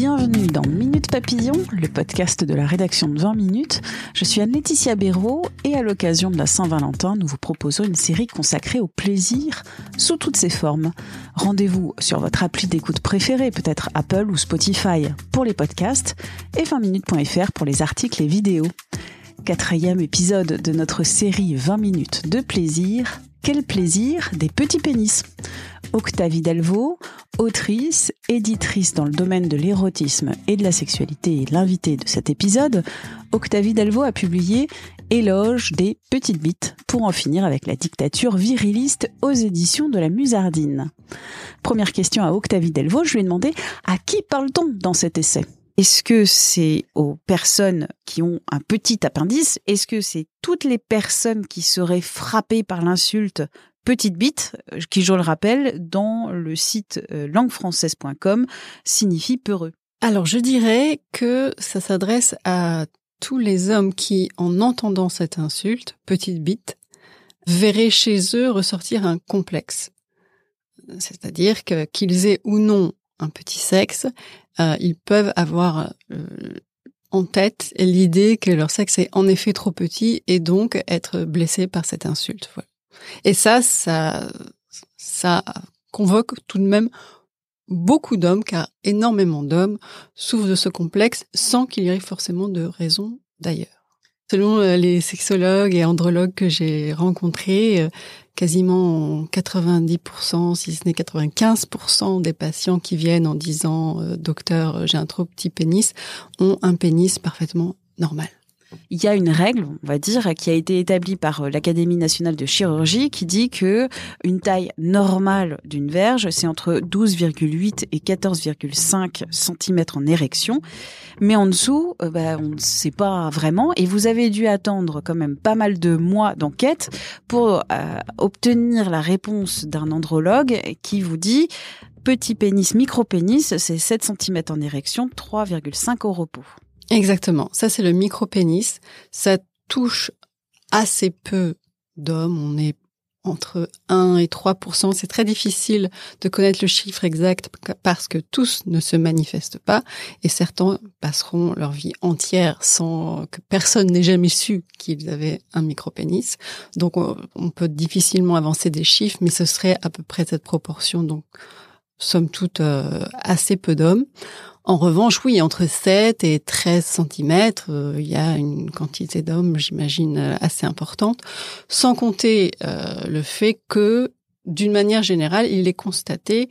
Bienvenue dans Minute Papillon, le podcast de la rédaction de 20 minutes. Je suis Anne-Laetitia Béraud et à l'occasion de la Saint-Valentin, nous vous proposons une série consacrée au plaisir sous toutes ses formes. Rendez-vous sur votre appli d'écoute préférée, peut-être Apple ou Spotify pour les podcasts et 20minutes.fr pour les articles et vidéos. Quatrième épisode de notre série 20 minutes de plaisir. Quel plaisir des petits pénis Octavie Delvaux, autrice, éditrice dans le domaine de l'érotisme et de la sexualité et l'invitée de cet épisode, Octavie Delvaux a publié Éloge des petites bites pour en finir avec la dictature viriliste aux éditions de la Musardine. Première question à Octavie Delvaux, je lui ai demandé à qui parle-t-on dans cet essai? Est-ce que c'est aux personnes qui ont un petit appendice? Est-ce que c'est toutes les personnes qui seraient frappées par l'insulte petite bite, euh, qui, je le rappelle, dans le site euh, languefrançaise.com, signifie peureux. Alors, je dirais que ça s'adresse à tous les hommes qui, en entendant cette insulte, petite bite, verraient chez eux ressortir un complexe. C'est-à-dire que qu'ils aient ou non un petit sexe, euh, ils peuvent avoir en tête l'idée que leur sexe est en effet trop petit et donc être blessé par cette insulte. Et ça, ça, ça convoque tout de même beaucoup d'hommes, car énormément d'hommes souffrent de ce complexe sans qu'il y ait forcément de raison d'ailleurs. Selon euh, les sexologues et andrologues que j'ai rencontrés, euh, quasiment 90%, si ce n'est 95% des patients qui viennent en disant euh, docteur, j'ai un trop petit pénis, ont un pénis parfaitement normal. Il y a une règle, on va dire, qui a été établie par euh, l'Académie nationale de chirurgie qui dit que une taille normale d'une verge, c'est entre 12,8 et 14,5 cm en érection. Mais en dessous, euh, bah, on ne sait pas vraiment. Et vous avez dû attendre quand même pas mal de mois d'enquête pour euh, obtenir la réponse d'un andrologue qui vous dit petit pénis, micro pénis, c'est 7 cm en érection, 3,5 au repos. Exactement. Ça, c'est le micro-pénis. Ça touche assez peu d'hommes. On est entre 1 et 3% C'est très difficile de connaître le chiffre exact parce que tous ne se manifestent pas et certains passeront leur vie entière sans que personne n'ait jamais su qu'ils avaient un micro-pénis. Donc, on peut difficilement avancer des chiffres, mais ce serait à peu près cette proportion. Donc, somme toute, euh, assez peu d'hommes. En revanche, oui, entre 7 et 13 cm, euh, il y a une quantité d'hommes, j'imagine, euh, assez importante, sans compter euh, le fait que, d'une manière générale, il est constaté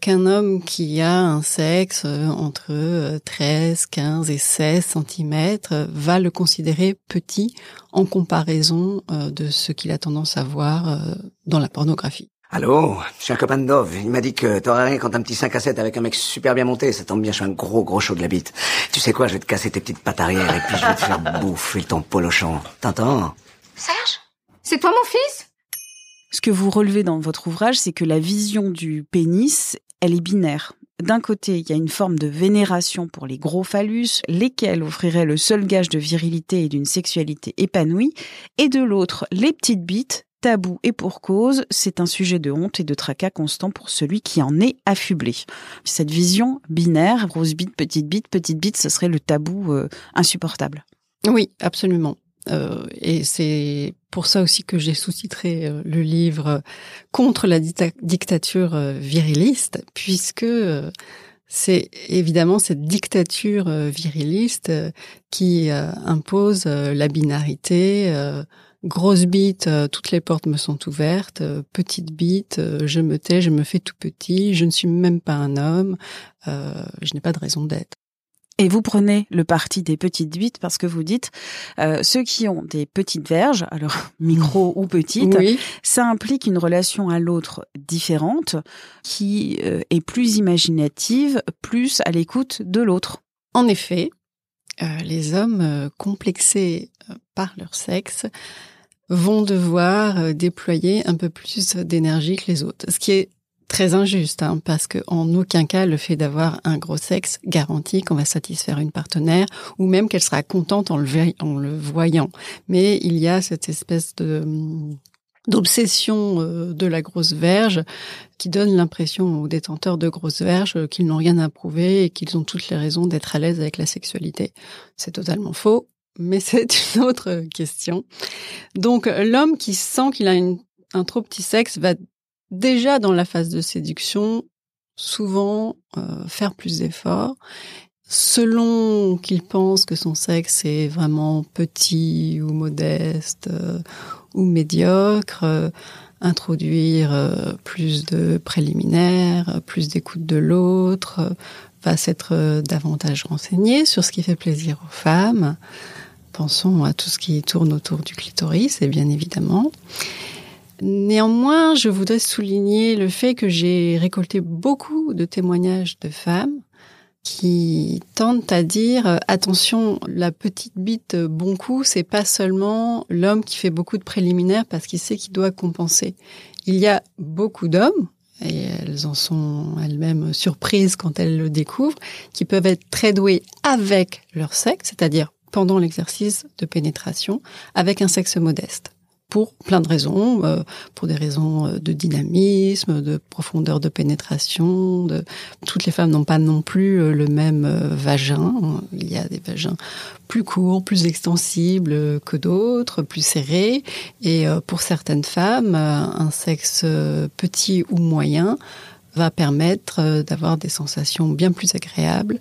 qu'un homme qui a un sexe entre 13, 15 et 16 cm va le considérer petit en comparaison de ce qu'il a tendance à voir dans la pornographie. Allô, je suis un copain de Dove. Il m'a dit que t'aurais rien quand un petit 5 à 7 avec un mec super bien monté. Ça tombe bien, je suis un gros gros chaud de la bite. Tu sais quoi, je vais te casser tes petites pattes arrière et puis je vais te faire bouffer ton polochon. T'entends? Serge? C'est toi mon fils? Ce que vous relevez dans votre ouvrage, c'est que la vision du pénis, elle est binaire. D'un côté, il y a une forme de vénération pour les gros phallus, lesquels offriraient le seul gage de virilité et d'une sexualité épanouie, et de l'autre, les petites bites, tabou et pour cause, c'est un sujet de honte et de tracas constant pour celui qui en est affublé. Cette vision binaire, grosse bite, petite bite, petite bite, ce serait le tabou euh, insupportable. Oui, absolument. Euh, et c'est pour ça aussi que j'ai sous-titré euh, le livre contre la dictature viriliste, puisque c'est évidemment cette dictature viriliste qui impose la binarité, Grosse bite, euh, toutes les portes me sont ouvertes. Euh, petite bite, euh, je me tais, je me fais tout petit. Je ne suis même pas un homme. je n'ai pas de raison d'être. Et vous prenez le parti des petites bites parce que vous dites ceux qui ont des petites verges, alors micro ou petites, ça implique une relation à l'autre différente, qui est plus imaginative, plus à l'écoute de l'autre. En effet, les hommes complexés par leur sexe vont devoir euh, déployer un peu plus d'énergie que les autres. Ce qui est très injuste, hein, parce que en aucun cas le fait d'avoir un gros sexe garantit qu'on va satisfaire une partenaire ou même qu'elle sera contente en le, en le voyant. Mais il y a cette espèce de d'obsession euh, de la grosse verge qui donne l'impression aux détenteurs de grosses verges qu'ils n'ont rien à prouver et qu'ils ont toutes les raisons d'être à l'aise avec la sexualité. C'est totalement faux, mais c'est une autre question. Donc l'homme qui sent qu'il a un trop petit sexe va déjà dans la phase de séduction souvent euh, faire plus d'efforts selon qu'il pense que son sexe est vraiment petit ou modeste euh, ou médiocre, euh, introduire euh, plus de préliminaires, plus d'écoute de l'autre, va s'être davantage renseigné sur ce qui fait plaisir aux femmes. Pensons à tout ce qui tourne autour du clitoris, et bien évidemment. Néanmoins, je voudrais souligner le fait que j'ai récolté beaucoup de témoignages de femmes qui tendent à dire euh, attention, la petite bite euh, bon coup, c'est pas seulement l'homme qui fait beaucoup de préliminaires parce qu'il sait qu'il doit compenser. Il y a beaucoup d'hommes et elles en sont elles-mêmes surprises quand elles le découvrent, qui peuvent être très doués avec leur sexe, c'est-à-dire pendant l'exercice de pénétration, avec un sexe modeste pour plein de raisons, euh, pour des raisons euh, de dynamisme, de profondeur de pénétration. Toutes les femmes n'ont pas non plus euh, le même vagin. Il y a des vagins plus courts, plus extensibles que d'autres, plus serrés. Et pour certaines femmes, un sexe petit ou moyen va permettre d'avoir des sensations bien plus agréables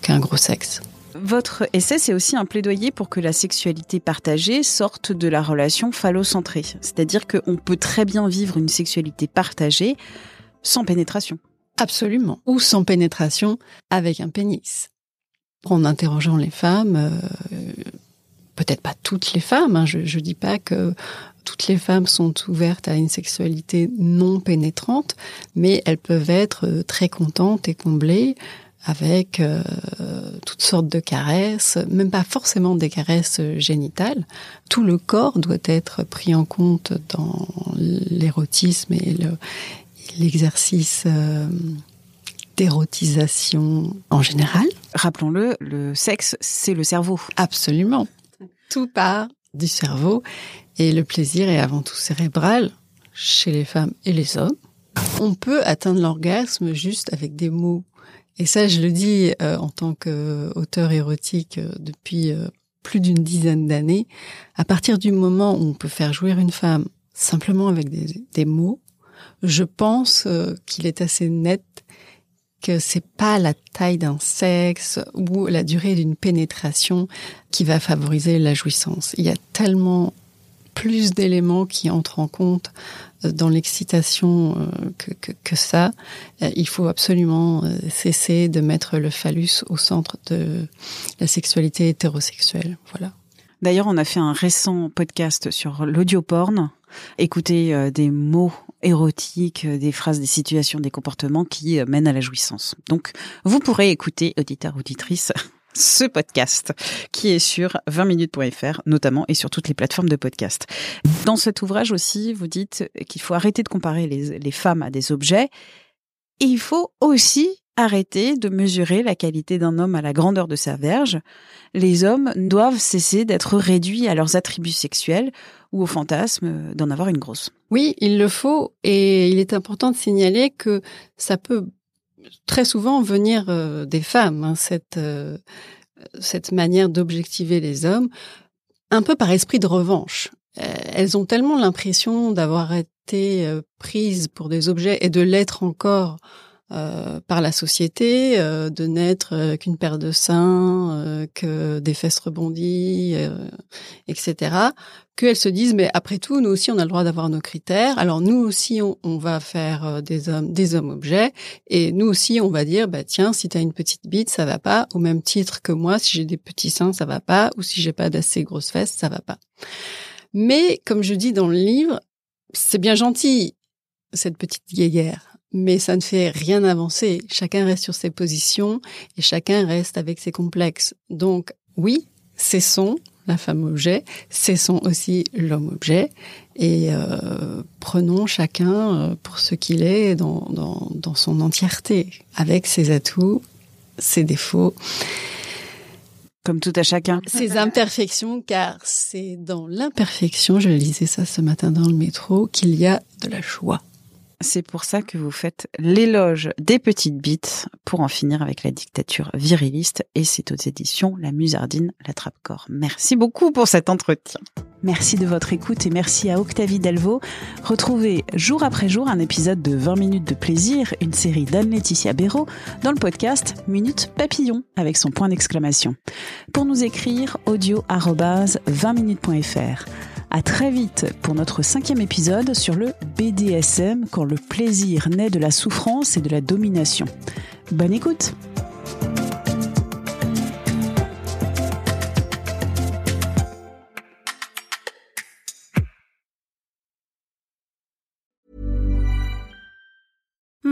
qu'un gros sexe. Votre essai, c'est aussi un plaidoyer pour que la sexualité partagée sorte de la relation phallocentrée. C'est-à-dire qu'on peut très bien vivre une sexualité partagée sans pénétration. Absolument. Ou sans pénétration avec un pénis. En interrogeant les femmes, euh, peut-être pas toutes les femmes, hein, je ne dis pas que toutes les femmes sont ouvertes à une sexualité non pénétrante, mais elles peuvent être euh, très contentes et comblées avec euh, toutes sortes de caresses, même pas forcément des caresses génitales. Tout le corps doit être pris en compte dans l'érotisme et l'exercice euh, d'érotisation en général. Rappelons-le, le sexe, c'est le cerveau. Absolument. Tout part du cerveau et le plaisir est avant tout cérébral chez les femmes et les hommes. On peut atteindre l'orgasme juste avec des mots et ça, je le dis euh, en tant qu'auteur érotique euh, depuis euh, plus d'une dizaine d'années. À partir du moment où on peut faire jouir une femme simplement avec des, des mots, je pense qu'il est assez net que c'est pas la taille d'un sexe ou la durée d'une pénétration qui va favoriser la jouissance. Il y a tellement plus d'éléments qui entrent en compte euh, dans l'excitation euh, que, ça. Euh, il faut absolument cesser de mettre le phallus au centre de la sexualité hétérosexuelle. Voilà. D'ailleurs, on a fait un récent podcast sur l'audioporn. Écouter des mots érotiques, des phrases, des situations, des comportements qui mènent à la jouissance. Donc, vous pourrez écouter, auditeur, auditrice, ce podcast qui est sur 20minutes.fr notamment et sur toutes les plateformes de podcast. Dans cet ouvrage aussi, vous dites qu'il faut arrêter de comparer les, les femmes à des objets et il faut aussi arrêter de mesurer la qualité d'un homme à la grandeur de sa verge. Les hommes doivent cesser d'être réduits à leurs attributs sexuels ou au fantasme d'en avoir une grosse. Oui, il le faut et il est important de signaler que ça peut très souvent venir euh, des femmes, hein, cette, euh, cette manière d'objectiver les hommes, un peu par esprit de revanche. Euh, elles ont tellement l'impression d'avoir été prises pour des objets et de l'être encore euh, par la société, euh, de n'être euh, qu'une paire de seins, que des fesses rebondies, etc., qu'elles se disent mais après tout nous aussi on a le droit d'avoir nos critères. Alors nous aussi on, on, va faire des hommes des hommes objets et nous aussi on va dire bah tiens si tu as une petite bite ça va pas au même titre que moi si j'ai des petits seins ça va pas ou si j'ai pas d'assez grosses fesses ça va pas. Mais comme je dis dans le livre c'est bien gentil cette petite guéguerre mais ça ne fait rien avancer. Chacun reste sur ses positions et chacun reste avec ses complexes. Donc oui, cessons la femme objet, cessons aussi l'homme objet et euh, prenons chacun euh, pour ce qu'il est dans, dans, dans son entièreté, avec ses atouts, ses défauts. Comme tout à chacun. Ses imperfections, car c'est dans l'imperfection, je lisais ça ce matin dans le métro, qu'il y a de la joie. C'est pour ça que vous faites l'éloge des petites bites pour en finir avec la dictature viriliste et c'est aux éditions La Musardine, la Trappe-Corps. Merci beaucoup pour cet entretien. Merci de votre écoute et merci à Octavie Delvaux. Retrouvez jour après jour un épisode de 20 minutes de plaisir, une série d'Anne-Laetitia Béraud dans le podcast Minute Papillon avec son point d'exclamation. Pour nous écrire, audio 20minutes.fr. À très vite pour notre cinquième épisode sur le BDSM quand le plaisir naît de la souffrance et de la domination. Bonne écoute!